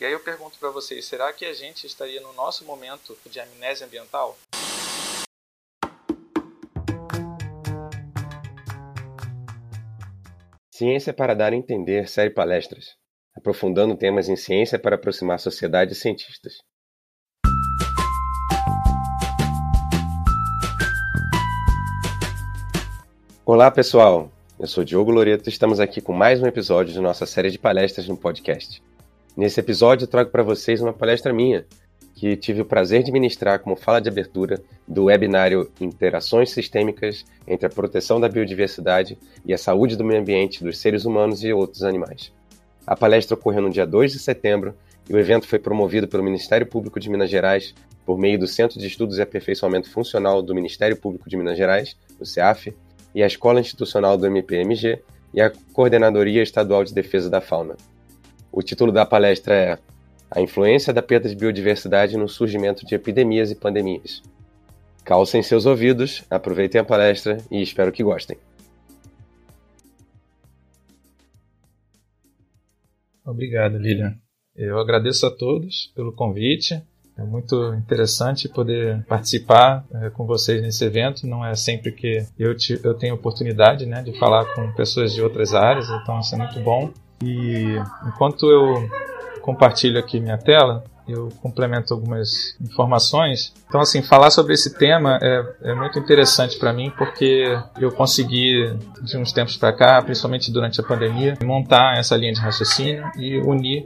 E aí eu pergunto para vocês, será que a gente estaria no nosso momento de amnésia ambiental? Ciência para dar a entender série palestras, aprofundando temas em ciência para aproximar sociedade e cientistas. Olá, pessoal. Eu sou Diogo Loreto e estamos aqui com mais um episódio de nossa série de palestras no podcast. Nesse episódio, trago para vocês uma palestra minha, que tive o prazer de ministrar como fala de abertura do webinário Interações Sistêmicas entre a Proteção da Biodiversidade e a Saúde do Meio Ambiente dos Seres Humanos e Outros Animais. A palestra ocorreu no dia 2 de setembro e o evento foi promovido pelo Ministério Público de Minas Gerais por meio do Centro de Estudos e Aperfeiçoamento Funcional do Ministério Público de Minas Gerais, o CEAF, e a Escola Institucional do MPMG e a Coordenadoria Estadual de Defesa da Fauna. O título da palestra é A influência da perda de biodiversidade no surgimento de epidemias e pandemias. Calcem seus ouvidos, aproveitem a palestra e espero que gostem. Obrigado, Lilian. Eu agradeço a todos pelo convite. É muito interessante poder participar é, com vocês nesse evento. Não é sempre que eu, te, eu tenho oportunidade né, de falar com pessoas de outras áreas, então isso é muito bom. E enquanto eu compartilho aqui minha tela, eu complemento algumas informações. Então, assim, falar sobre esse tema é, é muito interessante para mim porque eu consegui, de uns tempos para cá, principalmente durante a pandemia, montar essa linha de raciocínio e unir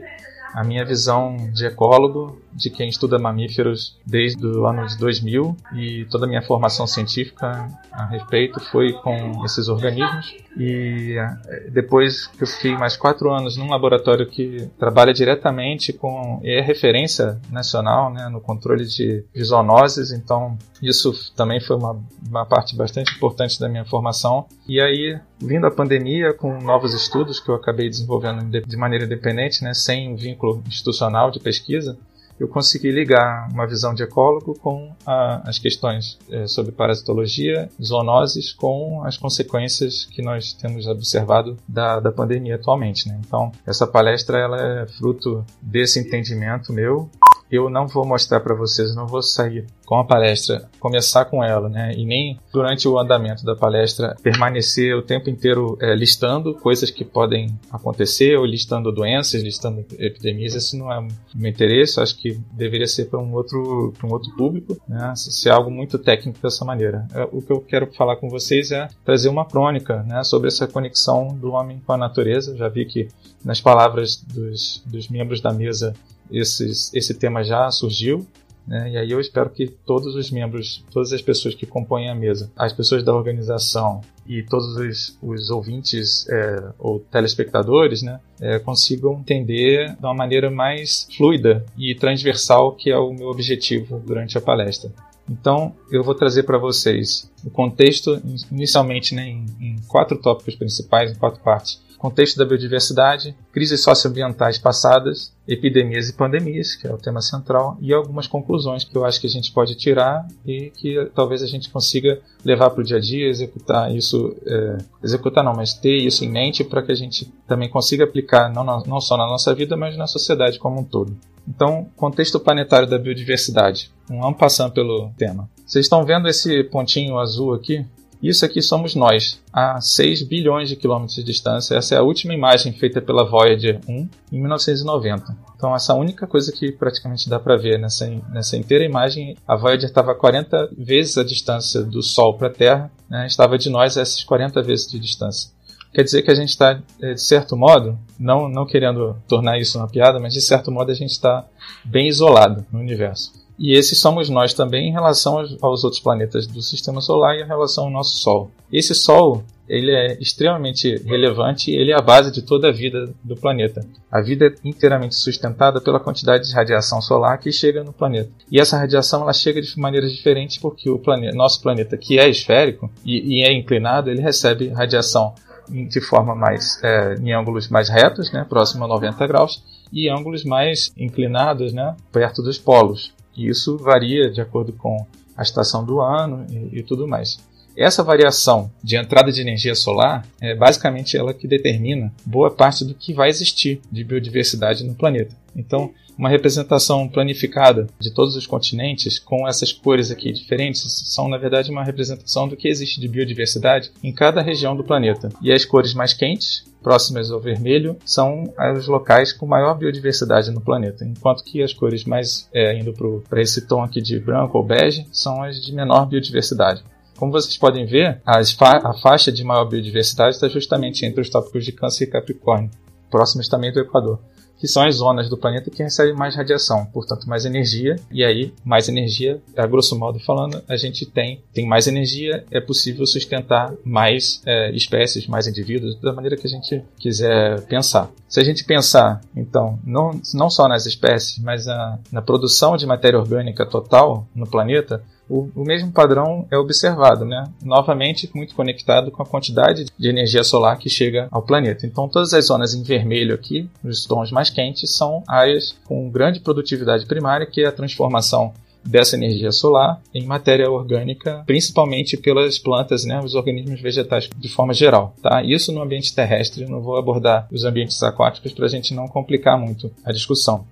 a minha visão de ecólogo, de quem estuda mamíferos desde o ano de 2000 e toda a minha formação científica a respeito foi com esses organismos. E eh, depois que eu fiquei mais quatro anos num laboratório que trabalha diretamente com e é referência nacional né, no controle de, de zoonoses, então isso também foi uma, uma parte bastante importante da minha formação. E aí, vindo a pandemia, com novos estudos que eu acabei desenvolvendo de maneira independente, né, sem vínculo institucional de pesquisa, eu consegui ligar uma visão de ecólogo com a, as questões é, sobre parasitologia, zoonoses, com as consequências que nós temos observado da, da pandemia atualmente. Né? Então, essa palestra ela é fruto desse entendimento meu eu não vou mostrar para vocês, não vou sair com a palestra, começar com ela, né? E nem durante o andamento da palestra permanecer o tempo inteiro é, listando coisas que podem acontecer, ou listando doenças, listando epidemias. Esse não é meu interesse. Acho que deveria ser para um outro, para um outro público, né? Ser algo muito técnico dessa maneira. É, o que eu quero falar com vocês é trazer uma crônica, né? Sobre essa conexão do homem com a natureza. Já vi que nas palavras dos, dos membros da mesa esses, esse tema já surgiu. Né? E aí eu espero que todos os membros, todas as pessoas que compõem a mesa, as pessoas da organização e todos os, os ouvintes é, ou telespectadores né, é, consigam entender de uma maneira mais fluida e transversal, que é o meu objetivo durante a palestra. Então, eu vou trazer para vocês o contexto, inicialmente né, em, em quatro tópicos principais, em quatro partes contexto da biodiversidade, crises socioambientais passadas, epidemias e pandemias, que é o tema central, e algumas conclusões que eu acho que a gente pode tirar e que talvez a gente consiga levar para o dia a dia, executar isso, é, executar não, mas ter isso em mente para que a gente também consiga aplicar não, não só na nossa vida, mas na sociedade como um todo. Então, contexto planetário da biodiversidade. Vamos passando pelo tema. Vocês estão vendo esse pontinho azul aqui? Isso aqui somos nós, a 6 bilhões de quilômetros de distância. Essa é a última imagem feita pela Voyager 1 em 1990. Então, essa é a única coisa que praticamente dá para ver nessa, nessa inteira imagem. A Voyager estava 40 vezes a distância do Sol para a Terra, né? estava de nós a essas 40 vezes de distância. Quer dizer que a gente está, eh, de certo modo, não, não querendo tornar isso uma piada, mas de certo modo a gente está bem isolado no universo. E esses somos nós também em relação aos, outros planetas do Sistema Solar e em relação ao nosso Sol. Esse Sol ele é extremamente relevante e ele é a base de toda a vida do planeta. A vida é inteiramente sustentada pela quantidade de radiação solar que chega no planeta. E essa radiação ela chega de maneiras diferentes porque o planeta, nosso planeta, que é esférico e, e é inclinado, ele recebe radiação de forma mais é, em ângulos mais retos, né, próximo a 90 graus, e ângulos mais inclinados, né, perto dos polos. E isso varia de acordo com a estação do ano e, e tudo mais. Essa variação de entrada de energia solar é basicamente ela que determina boa parte do que vai existir de biodiversidade no planeta. Então, uma representação planificada de todos os continentes com essas cores aqui diferentes são na verdade uma representação do que existe de biodiversidade em cada região do planeta. E as cores mais quentes próximas ao vermelho são os locais com maior biodiversidade no planeta, enquanto que as cores mais é, indo para esse tom aqui de branco ou bege são as de menor biodiversidade. Como vocês podem ver, fa a faixa de maior biodiversidade está justamente entre os tópicos de Câncer e Capricórnio, próximos também do Equador que são as zonas do planeta que recebem mais radiação, portanto mais energia, e aí mais energia, a grosso modo falando, a gente tem, tem mais energia, é possível sustentar mais é, espécies, mais indivíduos, da maneira que a gente quiser pensar. Se a gente pensar, então, não, não só nas espécies, mas na produção de matéria orgânica total no planeta, o, o, mesmo padrão é observado, né? novamente muito conectado com a quantidade de energia solar que chega ao planeta. Então, todas as zonas em vermelho aqui, os tons mais quentes, são áreas com grande produtividade primária, que é a transformação dessa energia solar em matéria orgânica, principalmente pelas plantas, né, os organismos vegetais de forma geral. Tá? Isso no ambiente terrestre, não vou abordar os ambientes aquáticos para a gente não complicar muito a discussão.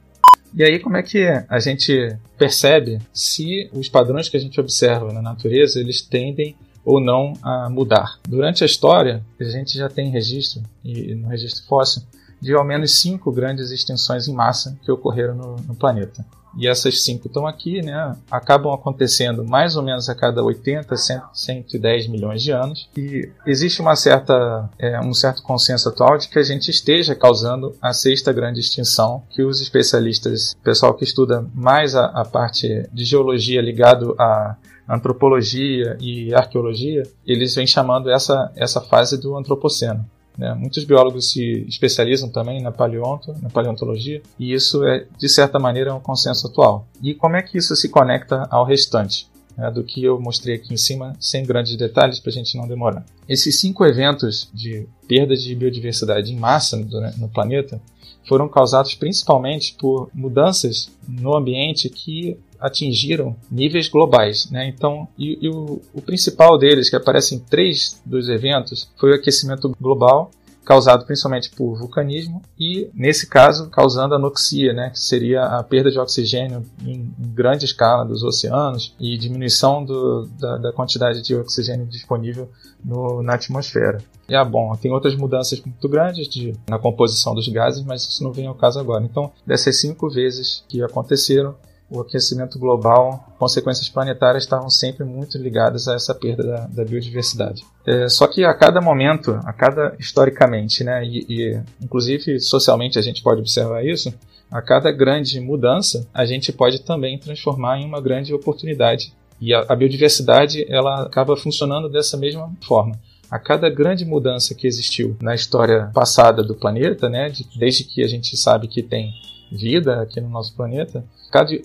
E aí, como é que a gente percebe se os padrões que a gente observa na natureza eles tendem ou não a mudar? Durante a história, a gente já tem registro, e no registro fóssil, de ao menos cinco grandes extinções em massa que ocorreram no, no planeta e essas cinco estão aqui, né, acabam acontecendo mais ou menos a cada 80, 100, 110 milhões de anos. E existe uma certa, é, um certo consenso atual de que a gente esteja causando a sexta grande extinção, que os especialistas, pessoal que estuda mais a, a parte de geologia ligado a antropologia e arqueologia, eles vêm chamando essa, essa fase do antropoceno. Né? Muitos biólogos se especializam também na, paleonto, na paleontologia, e isso é, de certa maneira, um consenso atual. E como é que isso se conecta ao restante? Né, do que eu mostrei aqui em cima, sem grandes detalhes, para a gente não demorar. Esses cinco eventos de perda de biodiversidade em massa no, no planeta foram causados principalmente por mudanças no ambiente que atingiram níveis globais. Né? Então, e, e o, o, principal deles, que aparece em três dos eventos, foi o aquecimento global, causado principalmente por vulcanismo e, nesse caso, causando anoxia, né? que seria a perda de oxigênio em, em grande escala dos oceanos e diminuição do, da, da, quantidade de oxigênio disponível no, na atmosfera. E, ah, bom, tem outras mudanças muito grandes de, na composição dos gases, mas isso não vem ao caso agora. Então, dessas cinco vezes que aconteceram, o aquecimento global, consequências planetárias estavam sempre muito ligadas a essa perda da, da biodiversidade. É, só que a cada momento, a cada historicamente, né, e, e inclusive socialmente a gente pode observar isso, a cada grande mudança a gente pode também transformar em uma grande oportunidade. E a, a biodiversidade ela acaba funcionando dessa mesma forma a cada grande mudança que existiu na história passada do planeta, né, de, desde que a gente sabe que tem vida aqui no nosso planeta,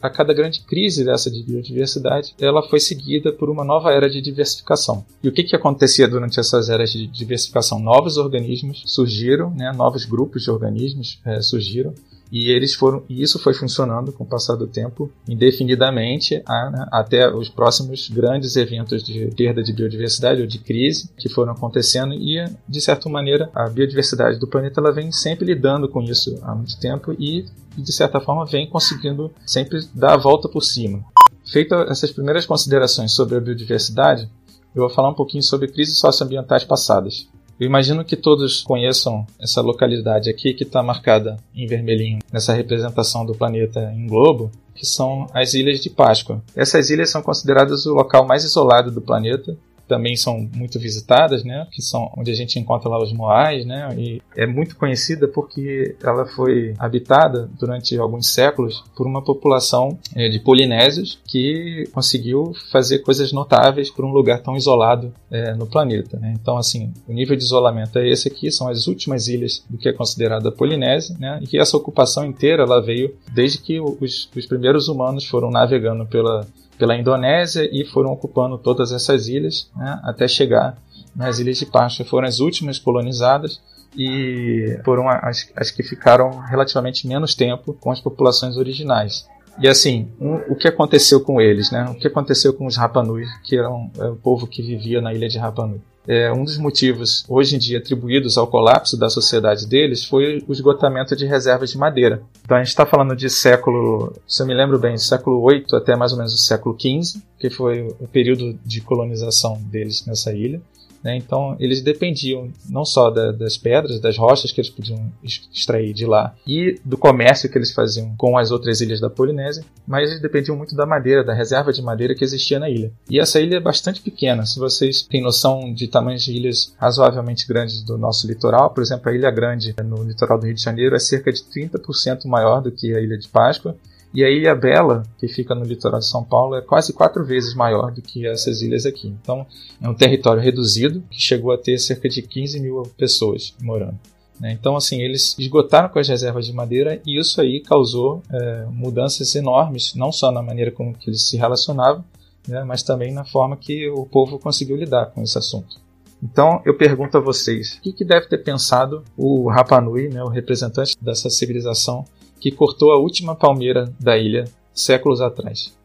a cada grande crise dessa de biodiversidade, ela foi seguida por uma nova era de diversificação. E o que, que acontecia durante essas eras de diversificação? Novos organismos surgiram, né, novos grupos de organismos é, surgiram, e eles foram e isso foi funcionando com o passar do tempo indefinidamente a, né, até os próximos grandes eventos de perda de biodiversidade ou de crise que foram acontecendo e de certa maneira a biodiversidade do planeta ela vem sempre lidando com isso há muito tempo e de certa forma vem conseguindo sempre dar a volta por cima. Feitas essas primeiras considerações sobre a biodiversidade, eu vou falar um pouquinho sobre crises socioambientais passadas. Eu imagino que todos conheçam essa localidade aqui que está marcada em vermelhinho nessa representação do planeta em globo, que são as Ilhas de Páscoa. Essas ilhas são consideradas o local mais isolado do planeta também são muito visitadas, né? Que são onde a gente encontra lá os moais, né? E é muito conhecida porque ela foi habitada durante alguns séculos por uma população é, de polinésios que conseguiu fazer coisas notáveis por um lugar tão isolado é, no planeta. Né? Então, assim, o nível de isolamento é esse aqui, são as últimas ilhas do que é considerada Polinésia, né? E que essa ocupação inteira ela veio desde que os, os primeiros humanos foram navegando pela pela Indonésia e foram ocupando todas essas ilhas né, até chegar nas Ilhas de Páscoa. Foram as últimas colonizadas e foram as, as que ficaram relativamente menos tempo com as populações originais. E assim, um, o que aconteceu com eles, né? O que aconteceu com os Rapanui, que eram é, o povo que vivia na ilha de Rapanui? É, um dos motivos hoje em dia atribuídos ao colapso da sociedade deles foi o esgotamento de reservas de madeira. Então a gente está falando de século, se eu me lembro bem, século 8 até mais ou menos o século 15, que foi o período de colonização deles nessa ilha. Né? Então, eles dependiam não só da, das pedras, das rochas que eles podiam extrair de lá e do comércio que eles faziam com as outras ilhas da Polinésia, mas eles dependiam muito da madeira, da reserva de madeira que existia na ilha. E essa ilha é bastante pequena. Se vocês têm noção de tamanhos de ilhas razoavelmente grandes do nosso litoral, por exemplo, a Ilha Grande no litoral do Rio de Janeiro é cerca de 30% maior do que a Ilha de Páscoa e a Ilha Bela, que fica no litoral de São Paulo, é quase quatro vezes maior do que essas ilhas aqui. Então, é um território reduzido que chegou a ter cerca de 15 mil pessoas morando. Né? Então, assim, eles esgotaram com as reservas de madeira e isso aí causou é, mudanças enormes, não só na maneira como que eles se relacionavam, né, mas também na forma que o povo conseguiu lidar com esse assunto. Então, eu pergunto a vocês, o que, que deve ter pensado o Rapanui, né, o representante dessa civilização que cortou a última palmeira da ilha séculos atrás.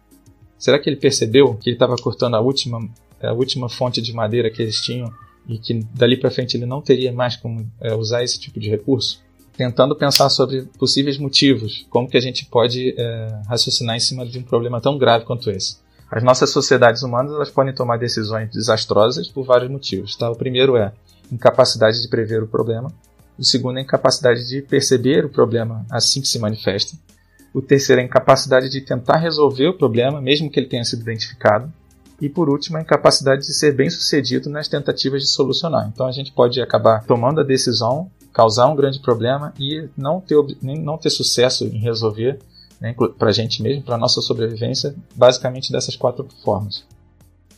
Será que ele percebeu que ele estava cortando a última, a última fonte de madeira que eles tinham e que dali para frente ele não teria mais como é, usar esse tipo de recurso? Tentando pensar sobre possíveis motivos, como que a gente pode é, raciocinar em cima de um problema tão grave quanto esse. As nossas sociedades humanas elas podem tomar decisões desastrosas por vários motivos. Tá? O primeiro é incapacidade de prever o problema. O segundo é a incapacidade de perceber o problema assim que se manifesta. O terceiro é a incapacidade de tentar resolver o problema, mesmo que ele tenha sido identificado. E por último, a incapacidade de ser bem sucedido nas tentativas de solucionar. Então a gente pode acabar tomando a decisão, causar um grande problema e não ter, não ter sucesso em resolver, né, para a gente mesmo, para a nossa sobrevivência, basicamente dessas quatro formas.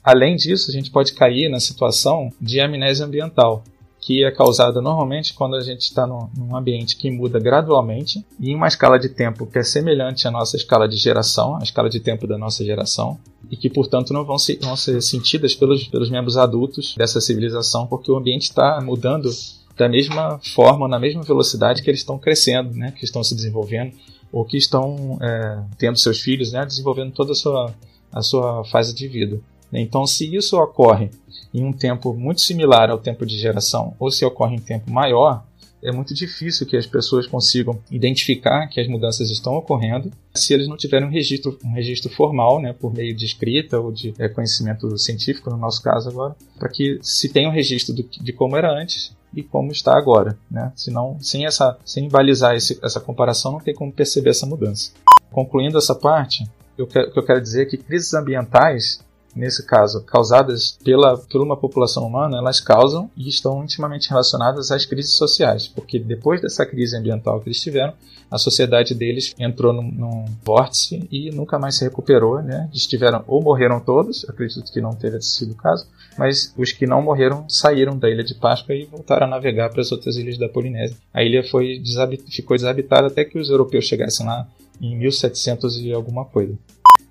Além disso, a gente pode cair na situação de amnésia ambiental, que é causada normalmente quando a gente está num ambiente que muda gradualmente e em uma escala de tempo que é semelhante à nossa escala de geração, a escala de tempo da nossa geração, e que, portanto, não vão ser, vão ser sentidas pelos, pelos membros adultos dessa civilização, porque o ambiente está mudando da mesma forma, na mesma velocidade que eles estão crescendo, né, que estão se desenvolvendo, ou que estão é, tendo seus filhos, né, desenvolvendo toda a sua, a sua fase de vida. Então, se isso ocorre em um tempo muito similar ao tempo de geração, ou se ocorre em tempo maior, é muito difícil que as pessoas consigam identificar que as mudanças estão ocorrendo se eles não tiverem um registro, um registro formal, né, por meio de escrita ou de é, conhecimento científico, no nosso caso agora, para que se tenha um registro do, de como era antes e como está agora. Né? Senão, sem, essa, sem balizar esse, essa comparação, não tem como perceber essa mudança. Concluindo essa parte, eu quero, o que eu quero dizer é que crises ambientais nesse caso, causadas pela, por uma população humana, elas causam e estão intimamente relacionadas às crises sociais, porque depois dessa crise ambiental que eles tiveram, a sociedade deles entrou num, num vórtice e nunca mais se recuperou, né? Estiveram ou morreram todos, acredito que não teve sido o caso, mas os que não morreram saíram da ilha de Páscoa e voltaram a navegar para as outras ilhas da Polinésia. A ilha foi desabit ficou desabitada até que os europeus chegassem lá em 1700 e alguma coisa.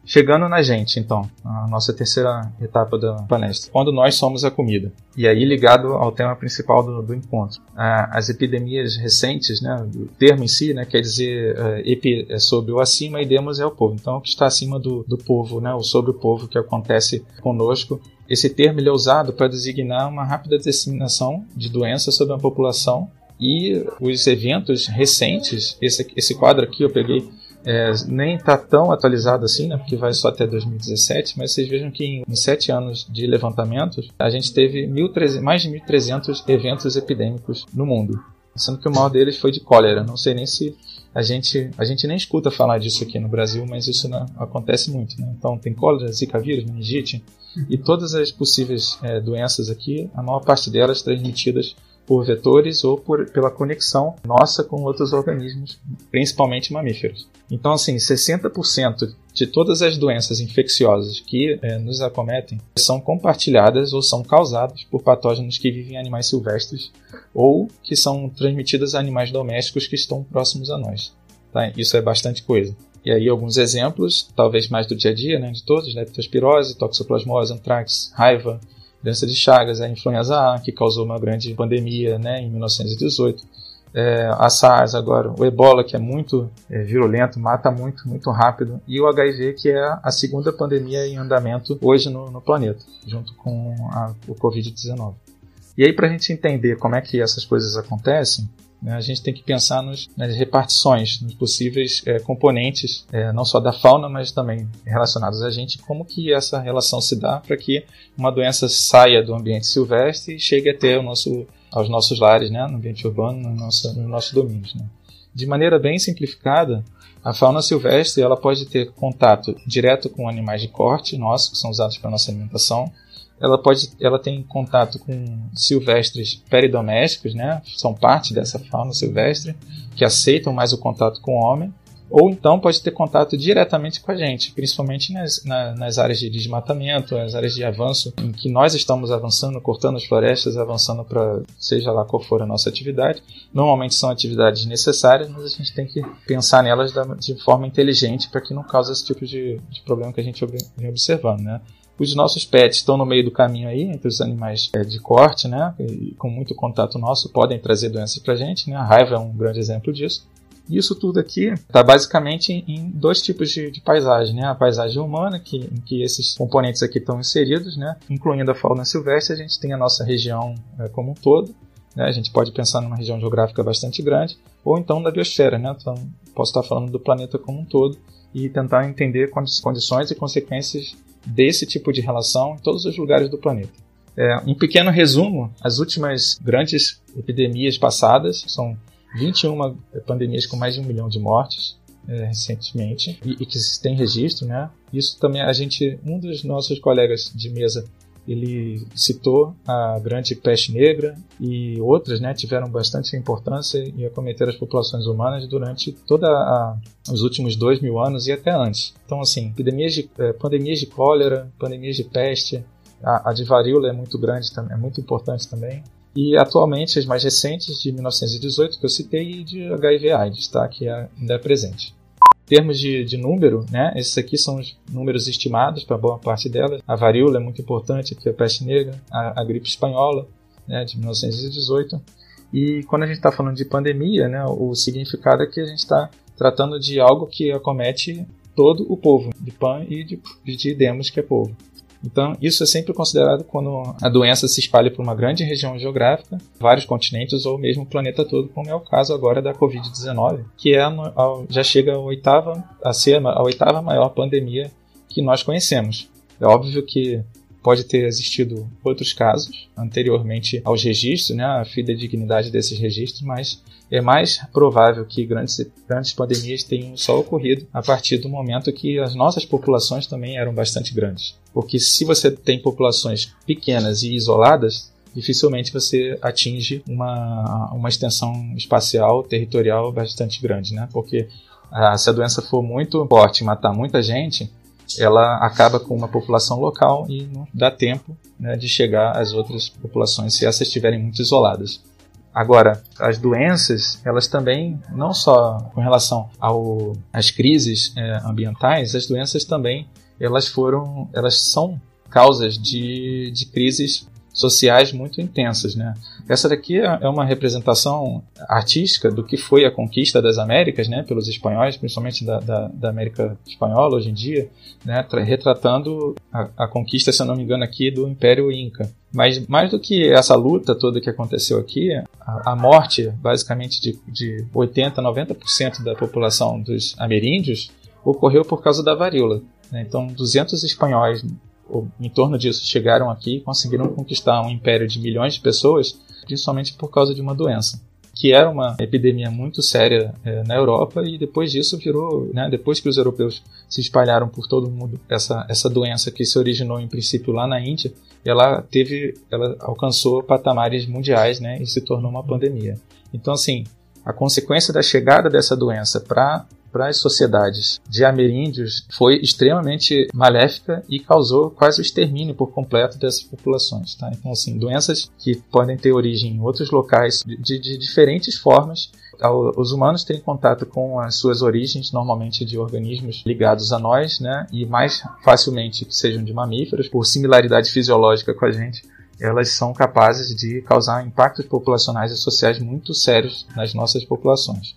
Chegando na gente, então, a nossa terceira etapa da palestra, quando nós somos a comida. E aí ligado ao tema principal do, do encontro. as epidemias recentes, né, o termo em si, né, quer dizer uh, epi é sobre o acima e demos é o povo. Então, o que está acima do, do povo, né, o sobre o povo que acontece conosco. Esse termo é usado para designar uma rápida disseminação de doenças sobre a população e os eventos recentes, esse, esse quadro aqui eu peguei é, nem está tão atualizado assim, né, porque vai só até 2017, mas vocês vejam que em, em sete anos de levantamentos, a gente teve 1, mais de 1.300 eventos epidêmicos no mundo, sendo que o maior deles foi de cólera. Não sei nem se a gente, a gente nem escuta falar disso aqui no Brasil, mas isso acontece muito. Né? Então tem cólera, zika vírus, meningite e todas as possíveis é, doenças aqui, a maior parte delas transmitidas por vetores ou por, pela conexão nossa com outros organismos, principalmente mamíferos. Então, assim, 60% de todas as doenças infecciosas que é, nos acometem são compartilhadas ou são causadas por patógenos que vivem em animais silvestres ou que são transmitidas a animais domésticos que estão próximos a nós. Tá? Isso é bastante coisa. E aí alguns exemplos, talvez mais do dia a dia, né, de todos, leptospirose, toxoplasmose, antrax, raiva, doença de Chagas, a influenza A, que causou uma grande pandemia né, em 1918. é, a SARS agora, o Ebola, que é muito é, virulento, mata muito, muito rápido, e o HIV, que é a segunda pandemia em andamento hoje no, no planeta, junto com a, o Covid-19. E aí, para a gente entender como é que essas coisas acontecem, né, a gente tem que pensar nos, nas repartições, nos possíveis é, componentes, é, não só da fauna, mas também relacionados a gente, como que essa relação se dá para que uma doença saia do ambiente silvestre e chegue até o nosso aos nossos lares, né, no ambiente urbano, no nosso, no nosso domínios. Né. De maneira bem simplificada, a fauna silvestre ela pode ter contato direto com animais de corte nossos, que são usados para nossa alimentação. Ela pode, ela tem contato com silvestres peridomésticos, né? São parte dessa fauna silvestre que aceitam mais o contato com o homem ou então pode ter contato diretamente com a gente, principalmente nas, na, nas áreas de desmatamento, as áreas de avanço em que nós estamos avançando, cortando as florestas, avançando para seja lá qual for a nossa atividade. Normalmente são atividades necessárias, mas a gente tem que pensar nelas da, de forma inteligente para que não cause esse tipo de, de problema que a gente vem observando, né? Os nossos pets estão no meio do caminho aí, entre os animais é, de corte, né? E com muito contato nosso, podem trazer doenças para a gente, né? A raiva é um grande exemplo disso. Isso tudo aqui está basicamente em dois tipos de, de, paisagem, né? A paisagem humana, que, em que esses componentes aqui estão inseridos, né? Incluindo a fauna silvestre, a gente tem a nossa região é, como um todo. Né? A gente pode pensar numa região geográfica bastante grande, ou então da biosfera, né? Então, posso estar falando do planeta como um todo e tentar entender condições e consequências desse tipo de relação em todos os lugares do planeta. É, em pequeno resumo, as últimas grandes epidemias passadas são 21 pandemias com mais de um milhão de mortes é, recentemente e, e, que tem registro, né? Isso também a gente, um dos nossos colegas de mesa, ele citou a grande peste negra e outras, né, tiveram bastante importância e acometeram as populações humanas durante toda a, os últimos dois mil anos e até antes. Então, assim, epidemias de, é, pandemias de cólera, pandemias de peste, a, a de varíola é muito grande, é muito importante também e atualmente as mais recentes de 1918 que eu citei e de HIV/AIDS, tá? Que ainda é presente. Termos de, de número, né? Esses aqui são os números estimados para boa parte delas. A varíola é muito importante, que é a peste negra, a, a gripe espanhola, né? De 1918. E quando a gente está falando de pandemia, né? O significado é que a gente está tratando de algo que acomete todo o povo, de Pan e de, de Demos, que é povo. Então, isso é sempre considerado quando a doença se espalha por uma grande região geográfica, vários continentes ou mesmo o planeta todo, como é o caso agora da Covid-19, que é a, já chega a, oitava, a ser a oitava maior pandemia que nós conhecemos. É óbvio que pode ter existido outros casos anteriormente aos registros, né, a fidedignidade desses registros, mas é mais provável que grandes, grandes pandemias tenham só ocorrido a partir do momento que as nossas populações também eram bastante grandes. Porque se você tem populações pequenas e isoladas, dificilmente você atinge uma, uma extensão espacial, territorial bastante grande, né? Porque ah, se a doença for muito forte e matar muita gente, ela acaba com uma população local e não dá tempo né, de chegar às outras populações se essas estiverem muito isoladas. Agora, as doenças, elas também, não só com relação ao, às crises é, ambientais, as doenças também, elas foram, elas são causas de, de crises sociais muito intensas, né? Essa daqui é, é uma representação artística do que foi a conquista das Américas, né, pelos espanhóis, principalmente da, da, da América espanhola hoje em dia, né, retratando a, a, conquista, se eu não me engano, aqui do Império Inca. Mas mais do que essa luta toda que aconteceu aqui, a, a morte, basicamente, de, de 80%, 90% da população dos ameríndios ocorreu por causa da varíola. Né? Então, 200 espanhóis em torno disso chegaram aqui e conseguiram conquistar um império de milhões de pessoas, principalmente por causa de uma doença que era uma epidemia muito séria é, na Europa e depois disso virou, né, depois que os europeus se espalharam por todo o mundo, essa, essa doença que se originou em princípio lá na Índia, ela teve, ela alcançou patamares mundiais, né, e se tornou uma pandemia. Então assim, a consequência da chegada dessa doença para para as sociedades de ameríndios foi extremamente maléfica e causou quase o extermínio por completo dessas populações. Tá? Então, assim, doenças que podem ter origem em outros locais de, de diferentes formas os humanos têm contato com as suas origens, normalmente de organismos ligados a nós, né? E mais facilmente que sejam de mamíferos, por similaridade fisiológica com a gente, elas são capazes de causar impactos populacionais e sociais muito sérios nas nossas populações.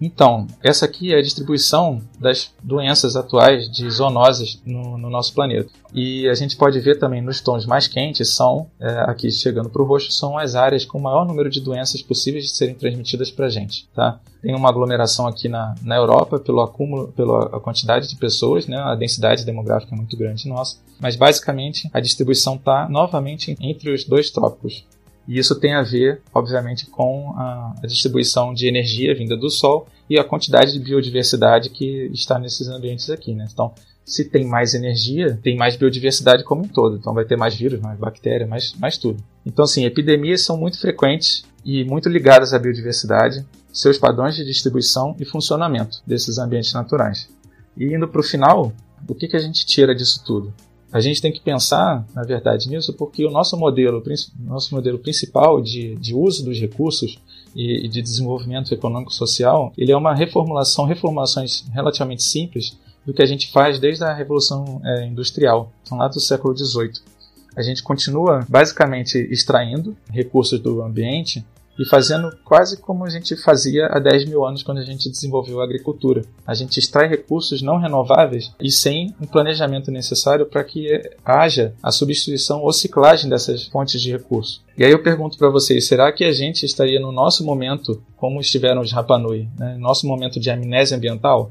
Então, essa aqui é a distribuição das doenças atuais de zoonoses no, no nosso planeta. E a gente pode ver também nos tons mais quentes, são, é, aqui chegando para o roxo, são as áreas com o maior número de doenças possíveis de serem transmitidas para a gente. Tá? Tem uma aglomeração aqui na, na Europa pelo acúmulo, pela quantidade de pessoas, né? a densidade demográfica é muito grande nossa. Mas basicamente a distribuição está novamente entre os dois trópicos. E isso tem a ver, obviamente, com a, a distribuição de energia vinda do Sol e a quantidade de biodiversidade que está nesses ambientes aqui. Né? Então, se tem mais energia, tem mais biodiversidade como um todo. Então vai ter mais vírus, mais bactéria, mais, mais tudo. Então, assim, epidemias são muito frequentes e muito ligadas à biodiversidade, seus padrões de distribuição e funcionamento desses ambientes naturais. E indo para o final, o que, que a gente tira disso tudo? A gente tem que pensar, na verdade, nisso, porque o nosso modelo, nosso modelo principal de, de uso dos recursos e, e de desenvolvimento econômico-social, ele é uma reformulação, reformulações relativamente simples do que a gente faz desde a Revolução é, Industrial, então lá do século XVIII. A gente continua basicamente extraindo recursos do ambiente e fazendo quase como a gente fazia há 10 mil anos quando a gente desenvolveu a agricultura. A gente extrai recursos não renováveis e sem um planejamento necessário para que haja a substituição ou ciclagem dessas fontes de recursos. E aí eu pergunto para vocês, será que a gente estaria no nosso momento, como estiveram os Rapanui, né, nosso momento de amnésia ambiental?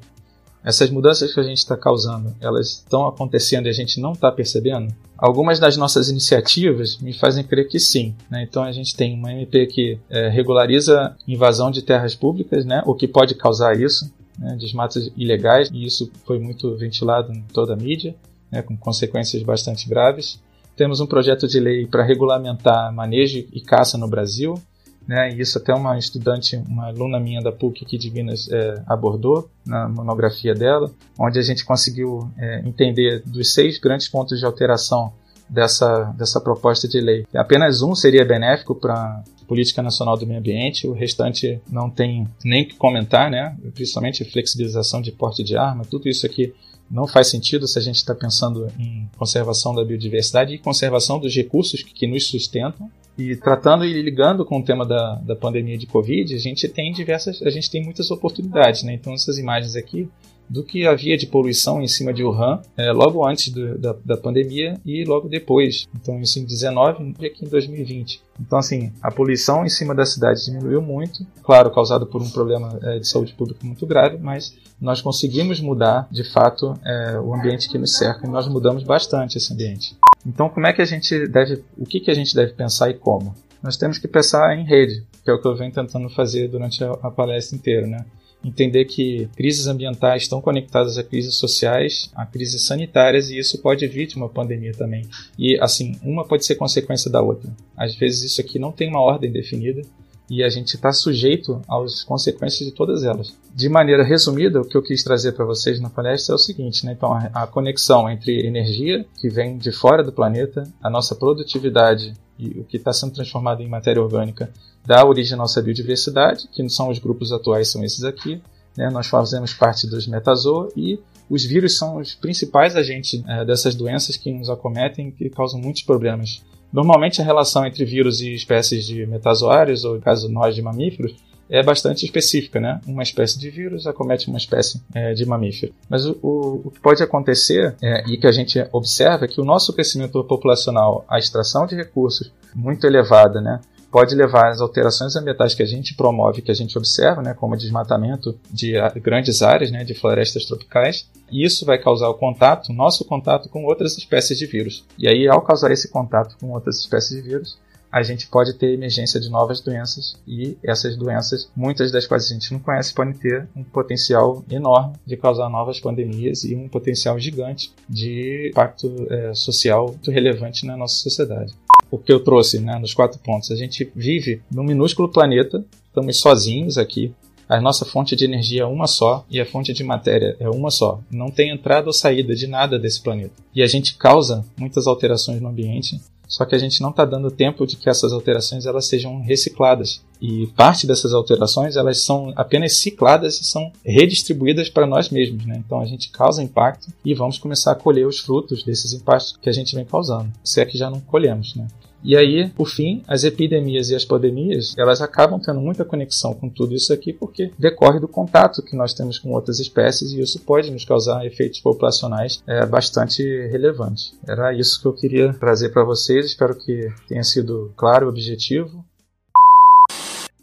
Essas mudanças que a gente está causando, elas estão acontecendo e a gente não está percebendo? Algumas das nossas iniciativas me fazem crer que sim. Né? Então a gente tem uma MP que é, regulariza invasão de terras públicas, né? o que pode causar isso, né? desmatos ilegais, e isso foi muito ventilado em toda a mídia, né? com consequências bastante graves. Temos um projeto de lei para regulamentar manejo e caça no Brasil, né? E isso até uma estudante, uma aluna minha da PUC aqui de Minas é, abordou na monografia dela, onde a gente conseguiu é, entender dos seis grandes pontos de alteração dessa, dessa proposta de lei. Apenas um seria benéfico para Política Nacional do Meio Ambiente, o restante não tem nem que comentar, né? principalmente flexibilização de porte de arma, tudo isso aqui não faz sentido se a gente está pensando em conservação da biodiversidade e conservação dos recursos que, que nos sustentam. E tratando e ligando com o tema da, da pandemia de Covid, a gente tem diversas, a gente tem muitas oportunidades, né? Então essas imagens aqui do que havia de poluição em cima de Wuhan é, logo antes do, da, da pandemia e logo depois. Então isso em 19 e aqui em 2020. Então assim, a poluição em cima da cidade diminuiu muito, claro, causado por um problema é, de saúde pública muito grave, mas nós conseguimos mudar de fato é, o ambiente que nos cerca e nós mudamos bastante esse ambiente. Então, como é que a gente deve, o que, que a gente deve pensar e como? Nós temos que pensar em rede, que é o que eu venho tentando fazer durante a, a palestra inteira, né? Entender que crises ambientais estão conectadas a crises sociais, a crises sanitárias, e isso pode vir de uma pandemia também. E, assim, uma pode ser consequência da outra. Às vezes isso aqui não tem uma ordem definida, e a gente está sujeito às consequências de todas elas. De maneira resumida, o que eu quis trazer para vocês na palestra é o seguinte: né? então, a, conexão entre energia que vem de fora do planeta, a nossa produtividade e o que está sendo transformado em matéria orgânica dá origem à nossa biodiversidade, que são os grupos atuais, são esses aqui. Né? Nós fazemos parte dos metazoa e os vírus são os principais agentes é, dessas doenças que nos acometem e que causam muitos problemas Normalmente a relação entre vírus e espécies de metazoários, ou no caso nós de mamíferos, é bastante específica, né? Uma espécie de vírus acomete uma espécie é, de mamífero. Mas o, o, o, que pode acontecer é, e que a gente observa é que o nosso crescimento populacional, a extração de recursos muito elevada, né? Pode levar às alterações ambientais que a gente promove, que a gente observa, né, como desmatamento de grandes áreas né, de florestas tropicais, e isso vai causar o contato, nosso contato com outras espécies de vírus. E aí, ao causar esse contato com outras espécies de vírus, a gente pode ter emergência de novas doenças. E essas doenças, muitas das quais a gente não conhece, podem ter um potencial enorme de causar novas pandemias e um potencial gigante de impacto é, social muito relevante na nossa sociedade o que eu trouxe né, nos quatro pontos. A gente vive num minúsculo planeta, estamos sozinhos aqui. A nossa fonte de energia é uma só e a fonte de matéria é uma só. Não tem entrada ou saída de nada desse planeta. E a gente causa muitas alterações no ambiente, só que a gente não está dando tempo de que essas alterações elas sejam recicladas. E parte dessas alterações elas são apenas cicladas e são redistribuídas para nós mesmos. Né? Então a gente causa impacto e vamos começar a colher os frutos desses impactos que a gente vem causando. Se é que já não colhemos. Né? E aí, por fim, as epidemias e as pandemias, elas acabam tendo muita conexão com tudo isso aqui porque decorre do contato que nós temos com outras espécies e isso pode nos causar efeitos populacionais é, bastante relevantes. Era isso que eu queria trazer para vocês. Espero que tenha sido claro e objetivo.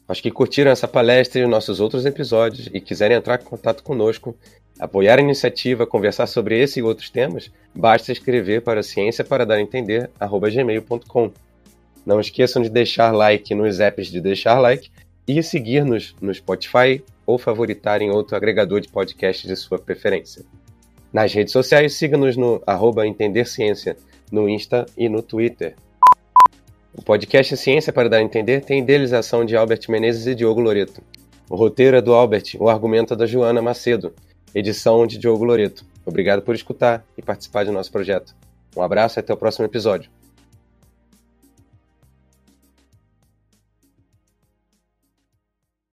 Acho que curtiram essa palestra e os nossos outros episódios e quiserem entrar em contato conosco, apoiar a iniciativa, conversar sobre esse e outros temas, basta escrever para ciência para dar a entender gmail.com. Não esqueçam de deixar like nos apps de deixar like e seguir-nos no Spotify ou favoritar em outro agregador de podcast de sua preferência. Nas redes sociais, siga-nos no arroba Entender Ciência, no Insta e no Twitter. O podcast Ciência para Dar a Entender tem idealização de Albert Menezes e Diogo Loreto. O roteiro é do Albert, o argumento é da Joana Macedo. Edição de Diogo Loreto. Obrigado por escutar e participar do nosso projeto. Um abraço e até o próximo episódio.